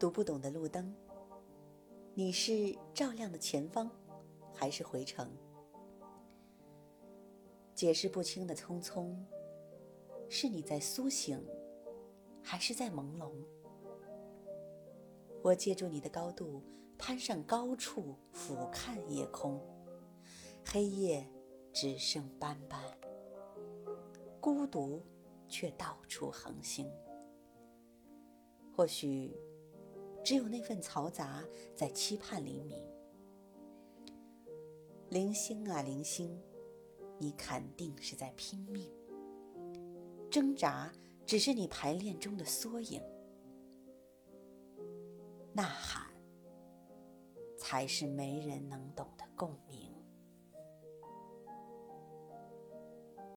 读不懂的路灯，你是照亮的前方，还是回程？解释不清的匆匆，是你在苏醒，还是在朦胧？我借助你的高度，攀上高处，俯瞰夜空，黑夜只剩斑斑，孤独却到处横行。或许，只有那份嘈杂在期盼黎明。零星啊，零星，你肯定是在拼命，挣扎只是你排练中的缩影。呐喊，才是没人能懂的共鸣。